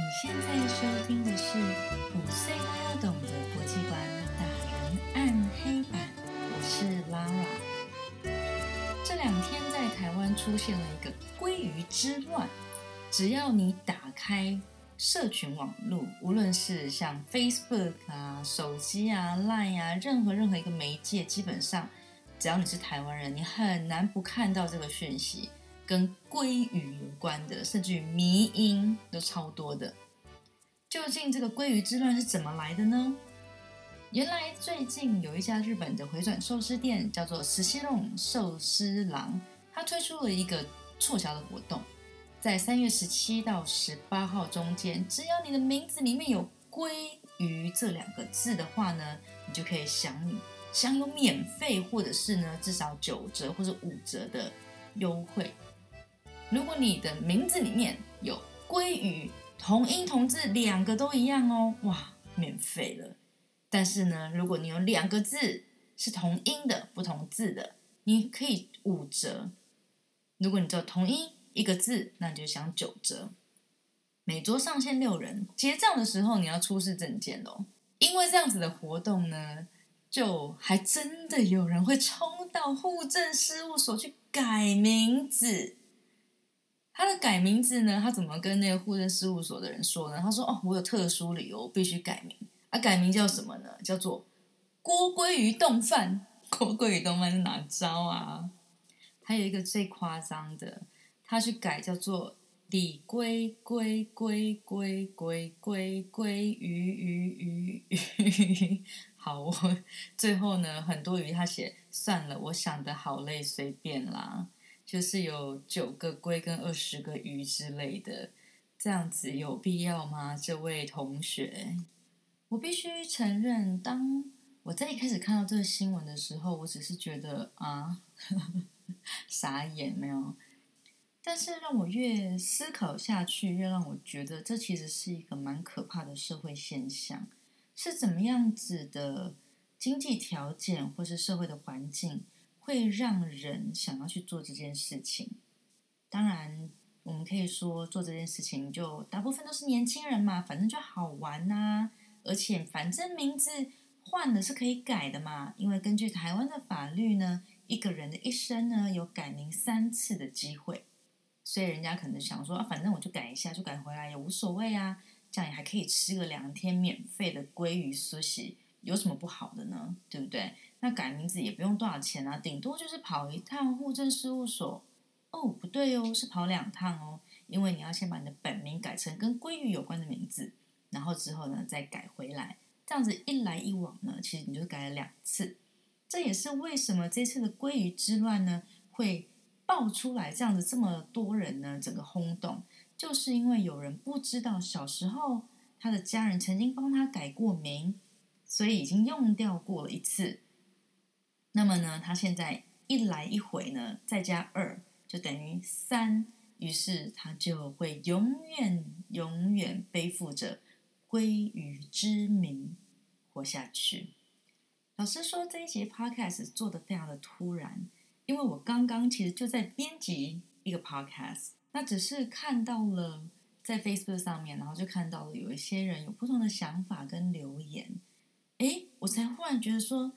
你现在收听的是五岁都要懂的国际观大人暗黑版，我是 Lara。这两天在台湾出现了一个鲑鱼之乱，只要你打开社群网络，无论是像 Facebook 啊、手机啊、Line 啊，任何任何一个媒介，基本上只要你是台湾人，你很难不看到这个讯息。跟鲑鱼有关的，甚至于迷音都超多的。究竟这个鲑鱼之乱是怎么来的呢？原来最近有一家日本的回转寿司店，叫做石溪弄寿司郎，它推出了一个促销的活动，在三月十七到十八号中间，只要你的名字里面有“鲑鱼”这两个字的话呢，你就可以享享有免费，或者是呢至少九折或者五折的优惠。如果你的名字里面有“鲑鱼”同音同字两个都一样哦，哇，免费了。但是呢，如果你有两个字是同音的不同字的，你可以五折。如果你只有同音一个字，那你就享九折。每桌上限六人，结账的时候你要出示证件哦。因为这样子的活动呢，就还真的有人会冲到户政事务所去改名字。他的改名字呢？他怎么跟那个户政事务所的人说呢？他说：“哦，我有特殊理由必须改名。啊，改名叫什么呢？叫做郭鲑鱼冻饭。郭鲑鱼冻饭是哪招啊？还有一个最夸张的，他去改叫做李龟龟龟龟龟龟龟鱼鱼鱼鱼。好，我最后呢，很多鱼他写算了，我想的好累，随便啦。”就是有九个龟跟二十个鱼之类的，这样子有必要吗？这位同学，我必须承认，当我在一开始看到这个新闻的时候，我只是觉得啊，傻眼没有。但是让我越思考下去，越让我觉得这其实是一个蛮可怕的社会现象。是怎么样子的经济条件，或是社会的环境？会让人想要去做这件事情。当然，我们可以说做这件事情，就大部分都是年轻人嘛，反正就好玩呐。而且，反正名字换了是可以改的嘛。因为根据台湾的法律呢，一个人的一生呢有改名三次的机会，所以人家可能想说啊，反正我就改一下，就改回来也无所谓啊。这样也还可以吃个两天免费的鲑鱼寿司，有什么不好的呢？对不对？那改名字也不用多少钱啊，顶多就是跑一趟户政事务所。哦，不对哦，是跑两趟哦，因为你要先把你的本名改成跟鲑鱼有关的名字，然后之后呢再改回来，这样子一来一往呢，其实你就改了两次。这也是为什么这次的鲑鱼之乱呢会爆出来，这样子这么多人呢整个轰动，就是因为有人不知道小时候他的家人曾经帮他改过名，所以已经用掉过了一次。那么呢，他现在一来一回呢，再加二就等于三，于是他就会永远永远背负着鲑鱼之名活下去。老师说这一节 podcast 做的非常的突然，因为我刚刚其实就在编辑一个 podcast，那只是看到了在 Facebook 上面，然后就看到了有一些人有不同的想法跟留言，诶，我才忽然觉得说。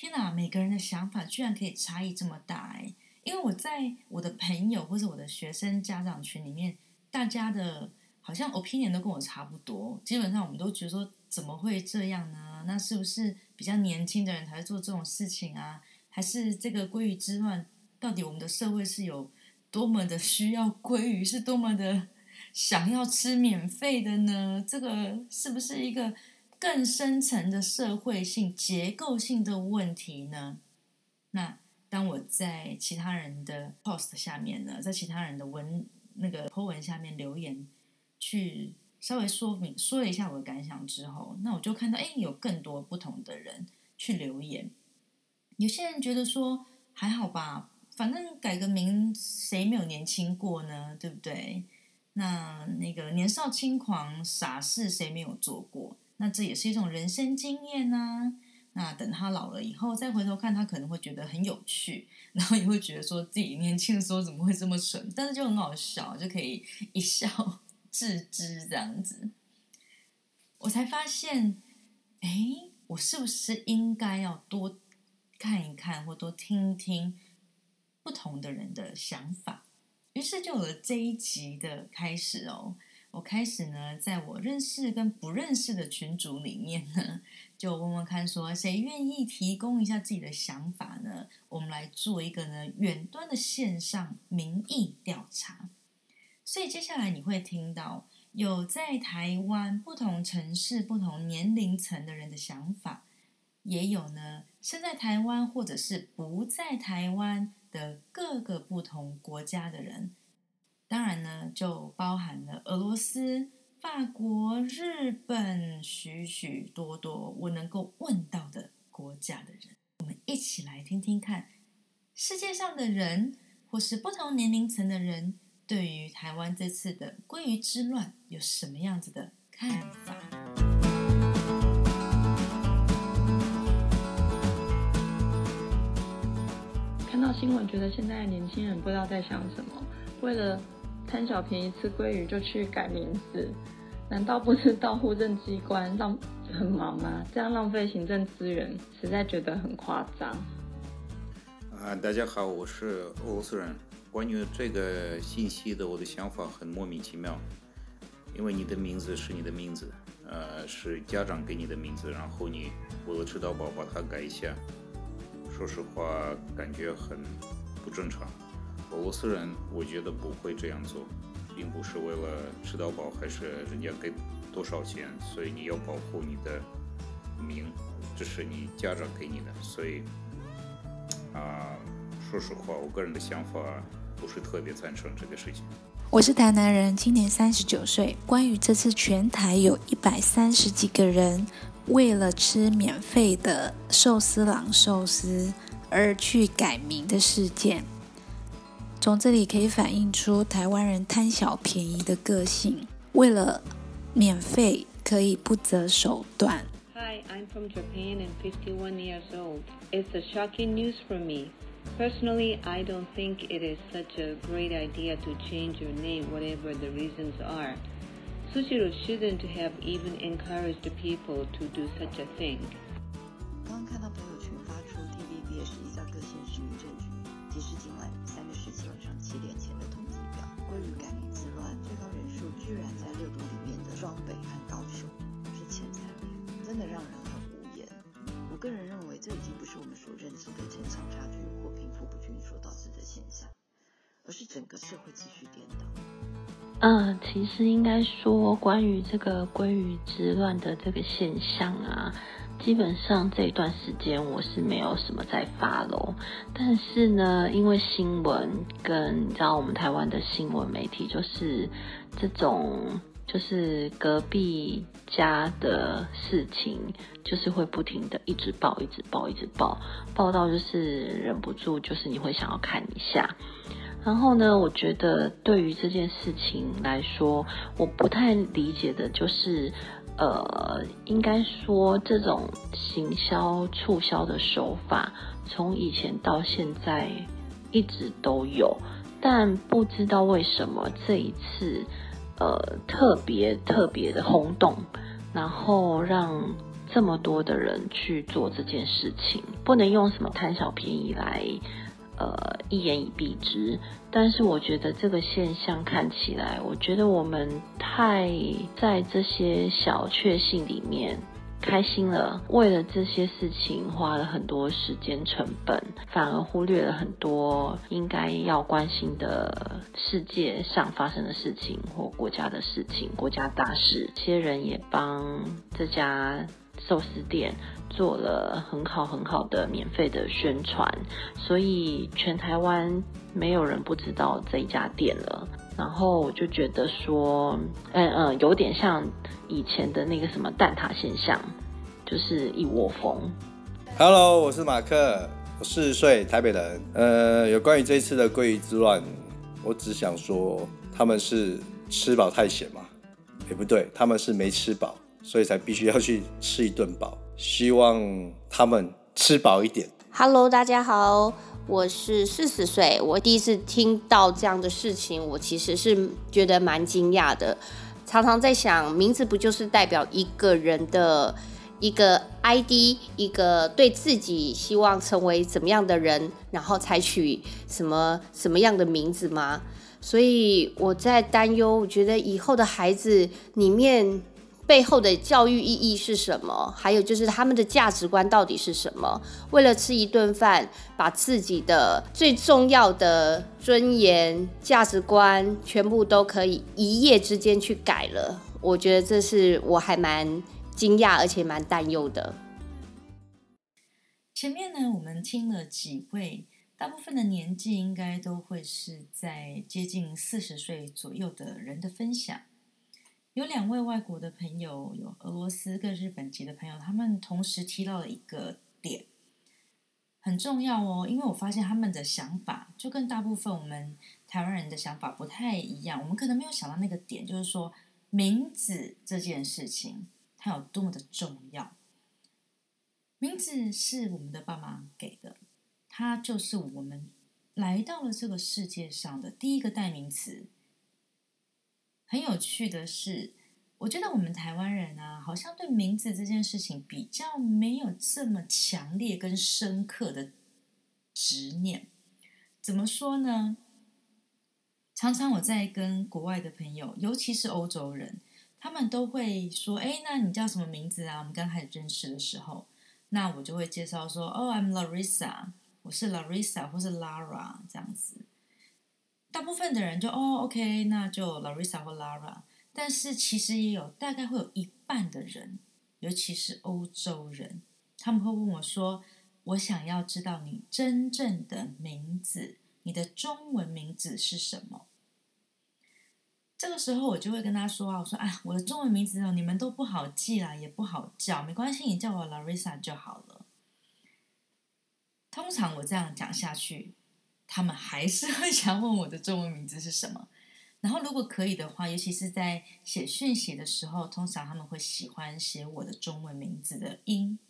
天哪，每个人的想法居然可以差异这么大哎！因为我在我的朋友或者我的学生家长群里面，大家的好像 opinion 都跟我差不多。基本上我们都觉得说，怎么会这样呢？那是不是比较年轻的人才会做这种事情啊？还是这个鲑鱼之乱，到底我们的社会是有多么的需要鲑鱼，是多么的想要吃免费的呢？这个是不是一个？更深层的社会性、结构性的问题呢？那当我在其他人的 post 下面呢，在其他人的文那个 po 文下面留言，去稍微说明说了一下我的感想之后，那我就看到，哎，有更多不同的人去留言。有些人觉得说还好吧，反正改个名，谁没有年轻过呢？对不对？那那个年少轻狂、傻事，谁没有做过？那这也是一种人生经验呐。那等他老了以后再回头看，他可能会觉得很有趣，然后也会觉得说自己年轻的时候怎么会这么蠢，但是就很好笑，就可以一笑 置之这样子，我才发现，哎，我是不是应该要多看一看，或多听听不同的人的想法？于是就有了这一集的开始哦。我开始呢，在我认识跟不认识的群组里面呢，就问问看，说谁愿意提供一下自己的想法呢？我们来做一个呢远端的线上民意调查。所以接下来你会听到有在台湾不同城市、不同年龄层的人的想法，也有呢身在台湾或者是不在台湾的各个不同国家的人。当然呢，就包含了俄罗斯、法国、日本，许许多多我能够问到的国家的人。我们一起来听听看，世界上的人或是不同年龄层的人，对于台湾这次的鲑鱼之乱有什么样子的看法？看到新闻，觉得现在的年轻人不知道在想什么，为了。贪小便宜吃鲑鱼就去改名字，难道不知道户政机关浪很忙吗？这样浪费行政资源，实在觉得很夸张。啊，大家好，我是俄罗斯人。关于这个信息的，我的想法很莫名其妙。因为你的名字是你的名字，呃，是家长给你的名字，然后你为了吃到饱把它改一下，说实话，感觉很不正常。俄罗斯人，我觉得不会这样做，并不是为了吃到饱，还是人家给多少钱，所以你要保护你的名，这是你家长给你的，所以啊，说实话，我个人的想法不是特别赞成这个事情。我是台南人，今年三十九岁。关于这次全台有一百三十几个人为了吃免费的寿司郎寿司而去改名的事件。从这里可以反映出台湾人贪小便宜的个性，为了免费可以不择手段。Hi, I'm from Japan and 51 years old. It's a shocking news for me. Personally, I don't think it is such a great idea to change your name, whatever the reasons are. Sushiro shouldn't have even encouraged people to do such a thing. 刚刚看到朋友 居然在热度里面的双北和高雄，是前三名，真的让人很无言。我个人认为，这已经不是我们所认知的城乡差距或贫富不均所导致的现象，而是整个社会秩序颠倒。嗯，其实应该说，关于这个归于之乱的这个现象啊。基本上这一段时间我是没有什么在发喽，但是呢，因为新闻跟你知道我们台湾的新闻媒体就是这种，就是隔壁家的事情，就是会不停的一直报，一直报，一直报，报到就是忍不住，就是你会想要看一下。然后呢，我觉得对于这件事情来说，我不太理解的就是。呃，应该说这种行销促销的手法，从以前到现在一直都有，但不知道为什么这一次，呃，特别特别的轰动，然后让这么多的人去做这件事情，不能用什么贪小便宜来。呃，一言以蔽之，但是我觉得这个现象看起来，我觉得我们太在这些小确幸里面开心了，为了这些事情花了很多时间成本，反而忽略了很多应该要关心的世界上发生的事情或国家的事情、国家大事。这些人也帮这家。寿司店做了很好很好的免费的宣传，所以全台湾没有人不知道这一家店了。然后我就觉得说，嗯嗯，有点像以前的那个什么蛋挞现象，就是一窝蜂。Hello，我是马克，我四十岁，台北人。呃，有关于这次的鲑鱼之乱，我只想说，他们是吃饱太闲嘛？也不对，他们是没吃饱。所以才必须要去吃一顿饱，希望他们吃饱一点。Hello，大家好，我是四十岁，我第一次听到这样的事情，我其实是觉得蛮惊讶的。常常在想，名字不就是代表一个人的一个 ID，一个对自己希望成为怎么样的人，然后采取什么什么样的名字吗？所以我在担忧，我觉得以后的孩子里面。背后的教育意义是什么？还有就是他们的价值观到底是什么？为了吃一顿饭，把自己的最重要的尊严、价值观全部都可以一夜之间去改了。我觉得这是我还蛮惊讶，而且蛮担忧的。前面呢，我们听了几位，大部分的年纪应该都会是在接近四十岁左右的人的分享。有两位外国的朋友，有俄罗斯跟日本籍的朋友，他们同时提到了一个点，很重要哦。因为我发现他们的想法就跟大部分我们台湾人的想法不太一样。我们可能没有想到那个点，就是说名字这件事情它有多么的重要。名字是我们的爸妈给的，它就是我们来到了这个世界上的第一个代名词。很有趣的是，我觉得我们台湾人啊，好像对名字这件事情比较没有这么强烈跟深刻的执念。怎么说呢？常常我在跟国外的朋友，尤其是欧洲人，他们都会说：“哎，那你叫什么名字啊？”我们刚开始认识的时候，那我就会介绍说：“哦，I'm Larissa，我是 Larissa 或是 Lara 这样子。”大部分的人就哦，OK，那就 Larissa 或 Lara，但是其实也有大概会有一半的人，尤其是欧洲人，他们会问我说：“我想要知道你真正的名字，你的中文名字是什么？”这个时候我就会跟他说啊：“我说啊，我的中文名字哦，你们都不好记啦，也不好叫，没关系，你叫我 Larissa 就好了。”通常我这样讲下去。他们还是 会想问我的中文名字是什么，然后如果可以的话，尤其是在写讯息的时候，通常他们会喜欢写我的中文名字的音。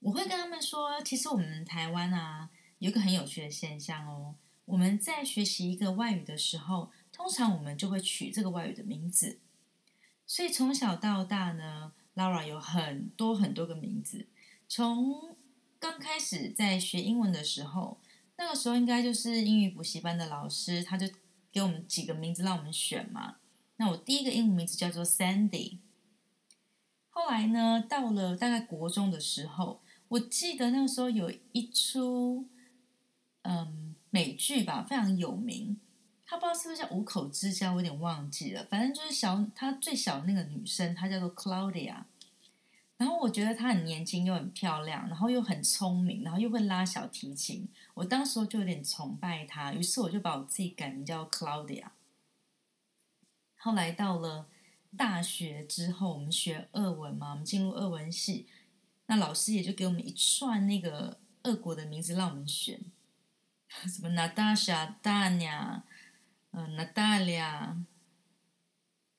我会跟他们说，其实我们台湾啊，有一个很有趣的现象哦，我们在学习一个外语的时候，通常我们就会取这个外语的名字，所以从小到大呢，Laura 有很多很多个名字，从。刚开始在学英文的时候，那个时候应该就是英语补习班的老师，他就给我们几个名字让我们选嘛。那我第一个英文名字叫做 Sandy。后来呢，到了大概国中的时候，我记得那个时候有一出嗯美剧吧，非常有名。他不知道是不是叫《五口之家》，我有点忘记了。反正就是小他最小的那个女生，她叫做 Claudia。然后我觉得她很年轻又很漂亮，然后又很聪明，然后又会拉小提琴。我当时就有点崇拜她，于是我就把我自己改名叫 Claudia。后来到了大学之后，我们学俄文嘛，我们进入俄文系，那老师也就给我们一串那个俄国的名字让我们选，什么 Natasha、Dania、嗯 Natalia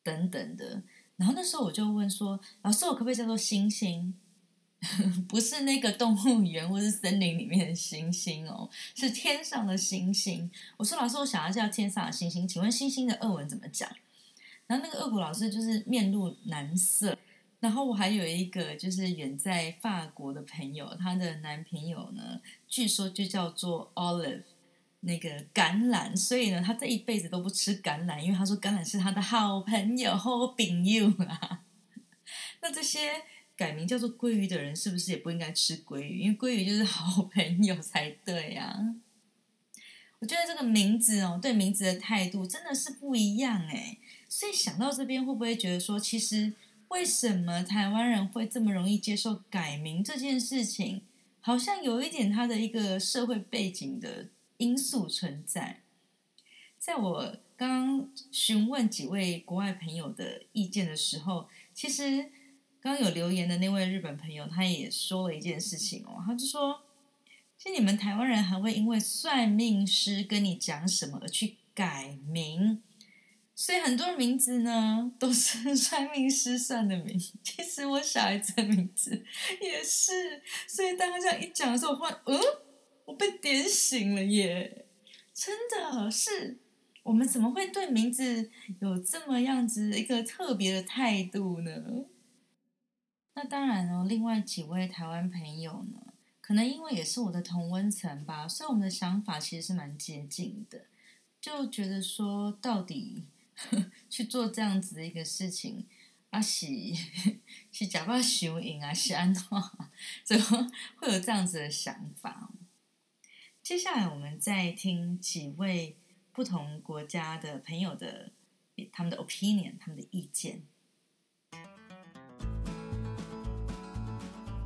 等等的。然后那时候我就问说：“老师，我可不可以叫做星星？不是那个动物园或是森林里面的星星哦，是天上的星星。”我说：“老师，我想要叫天上的星星，请问星星的俄文怎么讲？”然后那个俄国老师就是面露难色。然后我还有一个就是远在法国的朋友，她的男朋友呢，据说就叫做 Olive。那个橄榄，所以呢，他这一辈子都不吃橄榄，因为他说橄榄是他的好朋友，好朋友啊。那这些改名叫做鲑鱼的人，是不是也不应该吃鲑鱼？因为鲑鱼就是好朋友才对呀。我觉得这个名字哦，对名字的态度真的是不一样哎。所以想到这边，会不会觉得说，其实为什么台湾人会这么容易接受改名这件事情，好像有一点他的一个社会背景的。因素存在，在我刚询问几位国外朋友的意见的时候，其实刚有留言的那位日本朋友，他也说了一件事情哦，他就说，其实你们台湾人还会因为算命师跟你讲什么而去改名。所以很多名字呢都是 算命师算的名，其实我小孩子的名字也是。所以当他这样一讲的时候，我忽然，嗯，我被点醒了耶！真的是，我们怎么会对名字有这么样子一个特别的态度呢？那当然哦，另外几位台湾朋友呢，可能因为也是我的同温层吧，所以我们的想法其实是蛮接近的，就觉得说到底 去做这样子的一个事情。啊是是 假扮修影啊，是安怎？怎么会有这样子的想法？接下来我们再听几位不同国家的朋友的他们的 opinion，他们的意见。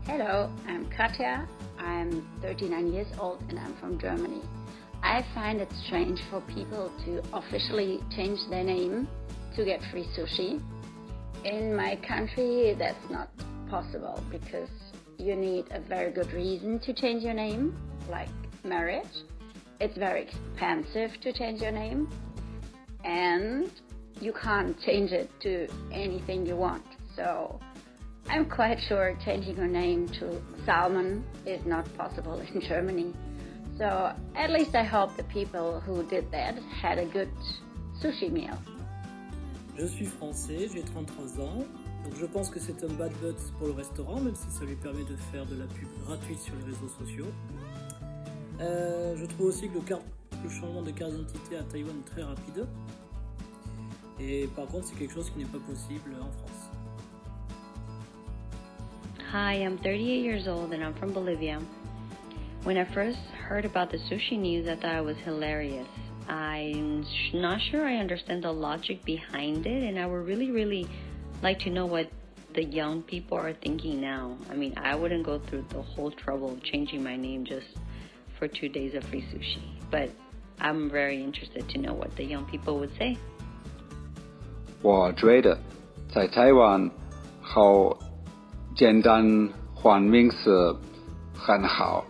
Hello, I'm Katya. I'm 39 years old and I'm from Germany. I find it strange for people to officially change their name to get free sushi. In my country, that's not possible because you need a very good reason to change your name, like marriage. It's very expensive to change your name, and you can't change it to anything you want. So I'm quite sure changing your name to Salmon is not possible in Germany. So at least I hope the people who did that had a good sushi meal. Je suis français, j'ai 33 ans, donc je pense que c'est un bad buzz pour le restaurant, même si ça lui permet de faire de la pub gratuite sur les réseaux sociaux. Euh, je trouve aussi que le, le changement de carte d'identité à Taïwan est très rapide. Et par contre, c'est quelque chose qui n'est pas possible en France. Hi, I'm 38 years old and I'm from Bolivia. When I first heard about the sushi news, I thought it was hilarious. I'm not sure I understand the logic behind it, and I would really, really like to know what the young people are thinking now. I mean, I wouldn't go through the whole trouble of changing my name just for two days of free sushi, but I'm very interested to know what the young people would say. 我觉得在台湾好简单换名字很好，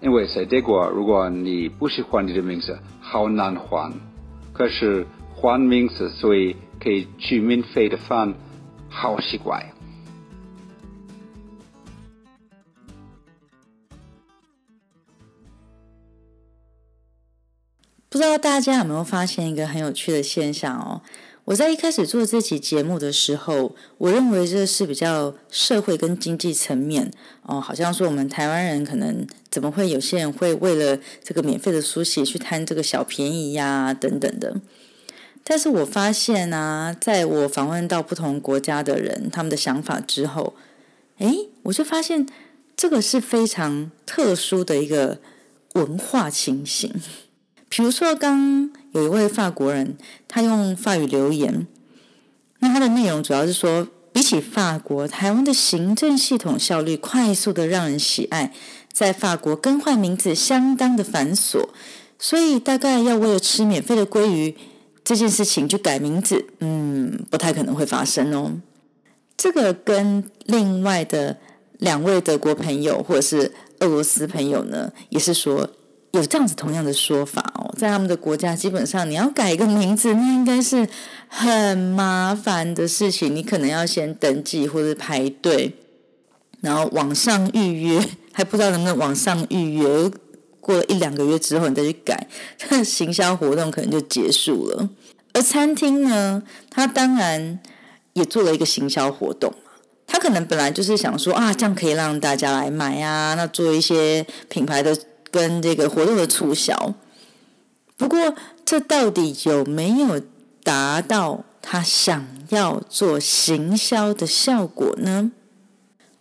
因为在德国，如果你不喜欢你的名字，好难换。可是换名字，所以可以去免费的饭，好奇怪。 不知道大家有没有发现一个很有趣的现象哦？我在一开始做这期节目的时候，我认为这是比较社会跟经济层面哦，好像说我们台湾人可能怎么会有些人会为了这个免费的书写去贪这个小便宜呀等等的。但是我发现啊，在我访问到不同国家的人他们的想法之后，诶，我就发现这个是非常特殊的一个文化情形。比如说，刚有一位法国人，他用法语留言，那他的内容主要是说，比起法国，台湾的行政系统效率快速的让人喜爱，在法国更换名字相当的繁琐，所以大概要为了吃免费的鲑鱼这件事情去改名字，嗯，不太可能会发生哦。这个跟另外的两位德国朋友或者是俄罗斯朋友呢，也是说。有这样子同样的说法哦，在他们的国家，基本上你要改一个名字，那应该是很麻烦的事情。你可能要先登记或者排队，然后网上预约，还不知道能不能网上预约。过了一两个月之后，你再去改，这行销活动可能就结束了。而餐厅呢，他当然也做了一个行销活动他可能本来就是想说啊，这样可以让大家来买啊，那做一些品牌的。跟这个活动的促销，不过这到底有没有达到他想要做行销的效果呢？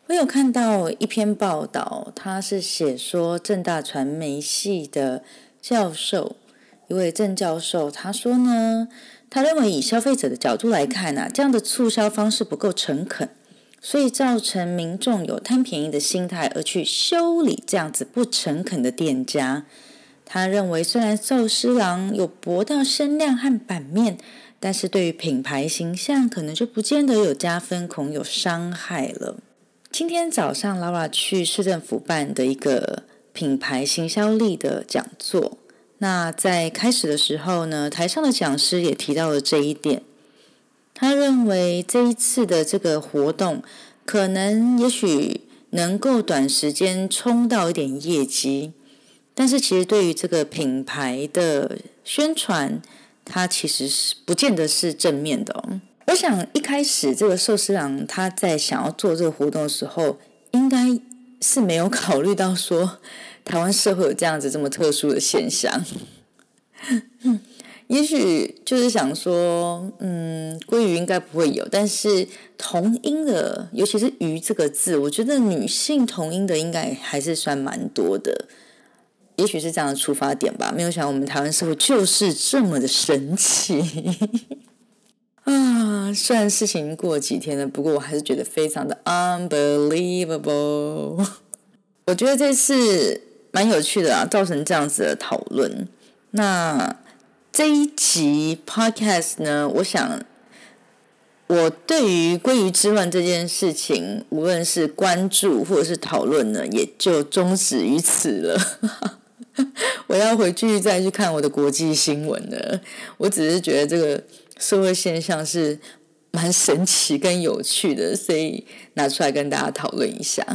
我有看到一篇报道，他是写说正大传媒系的教授，一位郑教授，他说呢，他认为以消费者的角度来看呢，这样的促销方式不够诚恳。所以造成民众有贪便宜的心态，而去修理这样子不诚恳的店家。他认为，虽然寿司郎有博到声量和版面，但是对于品牌形象可能就不见得有加分，恐有伤害了。今天早上，Lara 去市政府办的一个品牌行销力的讲座。那在开始的时候呢，台上的讲师也提到了这一点。他认为这一次的这个活动，可能也许能够短时间冲到一点业绩，但是其实对于这个品牌的宣传，它其实是不见得是正面的哦。我想一开始这个寿司郎他在想要做这个活动的时候，应该是没有考虑到说台湾社会有这样子这么特殊的现象。也许就是想说，嗯，鲑鱼应该不会有，但是同音的，尤其是“鱼”这个字，我觉得女性同音的应该还是算蛮多的。也许是这样的出发点吧。没有想到我们台湾社会就是这么的神奇 啊！虽然事情过几天了，不过我还是觉得非常的 unbelievable。我觉得这次蛮有趣的啊，造成这样子的讨论。那。这一集 podcast 呢，我想我对于鲑鱼之乱这件事情，无论是关注或者是讨论呢，也就终止于此了。我要回去再去看我的国际新闻了。我只是觉得这个社会现象是蛮神奇跟有趣的，所以拿出来跟大家讨论一下。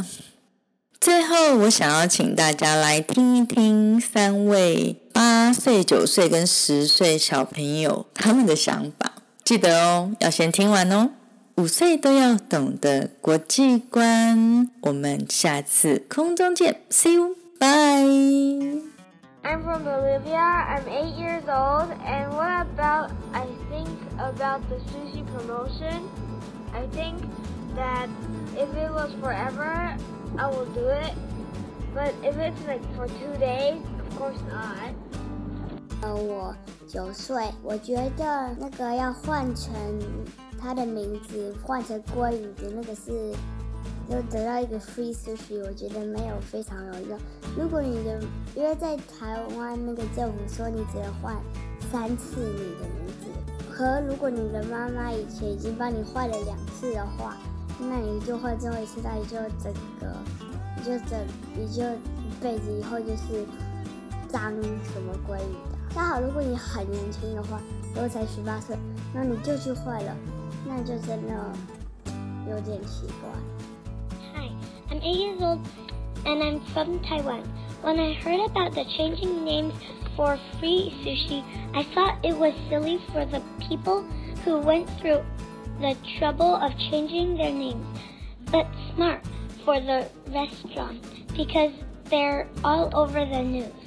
最后，我想要请大家来听一听三位八岁、九岁跟十岁小朋友他们的想法。记得哦，要先听完哦。五岁都要懂得国际观。我们下次空中见，See you，bye。I'm from Bolivia. I'm eight years old. And what about I think about the sushi promotion? I think that if it was forever. I will do it. But if it's like for two days, of course not. 呃，我九岁，我觉得那个要换成他的名字，换成鲑鱼的那个是，就得到一个 free sushi，我觉得没有非常有用。如果你的，因为在台湾那个政府说你只能换三次你的名字，和如果你的妈妈以前已经帮你换了两次的话。那你就会最后一次，那你就整个，你就整，你就一辈子以后就是当什么鲑鱼的。刚好如果你很年轻的话，如果才十八岁，那你就去坏了，那就真的有点奇怪。Hi, I'm eight years old and I'm from Taiwan. When I heard about the changing names for free sushi, I thought it was silly for the people who went through the trouble of changing their names, but smart for the restaurant because they're all over the news.